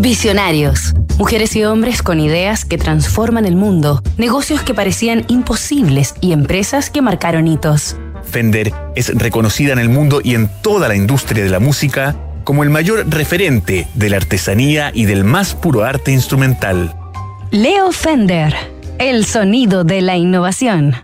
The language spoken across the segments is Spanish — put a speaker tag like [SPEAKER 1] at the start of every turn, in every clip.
[SPEAKER 1] Visionarios. Mujeres y hombres con ideas que transforman el mundo, negocios que parecían imposibles y empresas que marcaron hitos.
[SPEAKER 2] Fender es reconocida en el mundo y en toda la industria de la música como el mayor referente de la artesanía y del más puro arte instrumental.
[SPEAKER 1] Leo Fender, el sonido de la innovación.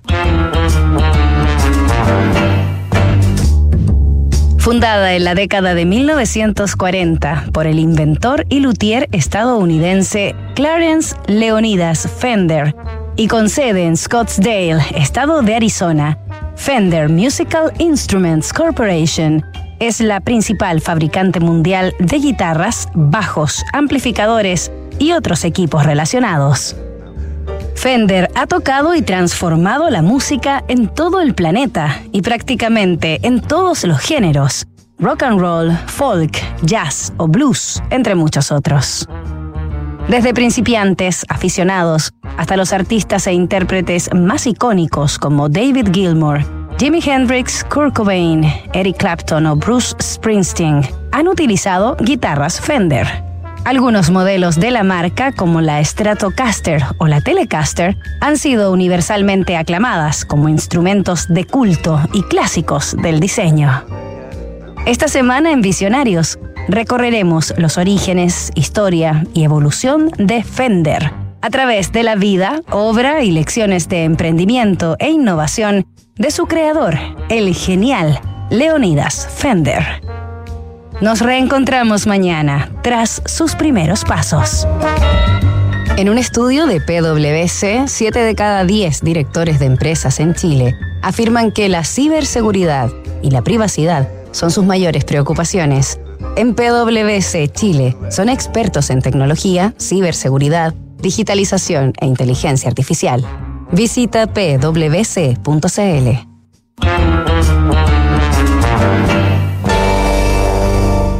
[SPEAKER 1] Fundada en la década de 1940 por el inventor y luthier estadounidense Clarence Leonidas Fender y con sede en Scottsdale, estado de Arizona, Fender Musical Instruments Corporation es la principal fabricante mundial de guitarras, bajos, amplificadores y otros equipos relacionados. Fender ha tocado y transformado la música en todo el planeta y prácticamente en todos los géneros, rock and roll, folk, jazz o blues, entre muchos otros. Desde principiantes, aficionados, hasta los artistas e intérpretes más icónicos como David Gilmour, Jimi Hendrix, Kurt Cobain, Eric Clapton o Bruce Springsteen han utilizado guitarras Fender. Algunos modelos de la marca, como la Stratocaster o la Telecaster, han sido universalmente aclamadas como instrumentos de culto y clásicos del diseño. Esta semana en Visionarios recorreremos los orígenes, historia y evolución de Fender a través de la vida, obra y lecciones de emprendimiento e innovación de su creador, el genial Leonidas Fender. Nos reencontramos mañana, tras sus primeros pasos. En un estudio de PwC, 7 de cada 10 directores de empresas en Chile afirman que la ciberseguridad y la privacidad son sus mayores preocupaciones. En PwC Chile son expertos en tecnología, ciberseguridad, digitalización e inteligencia artificial. Visita pwc.cl.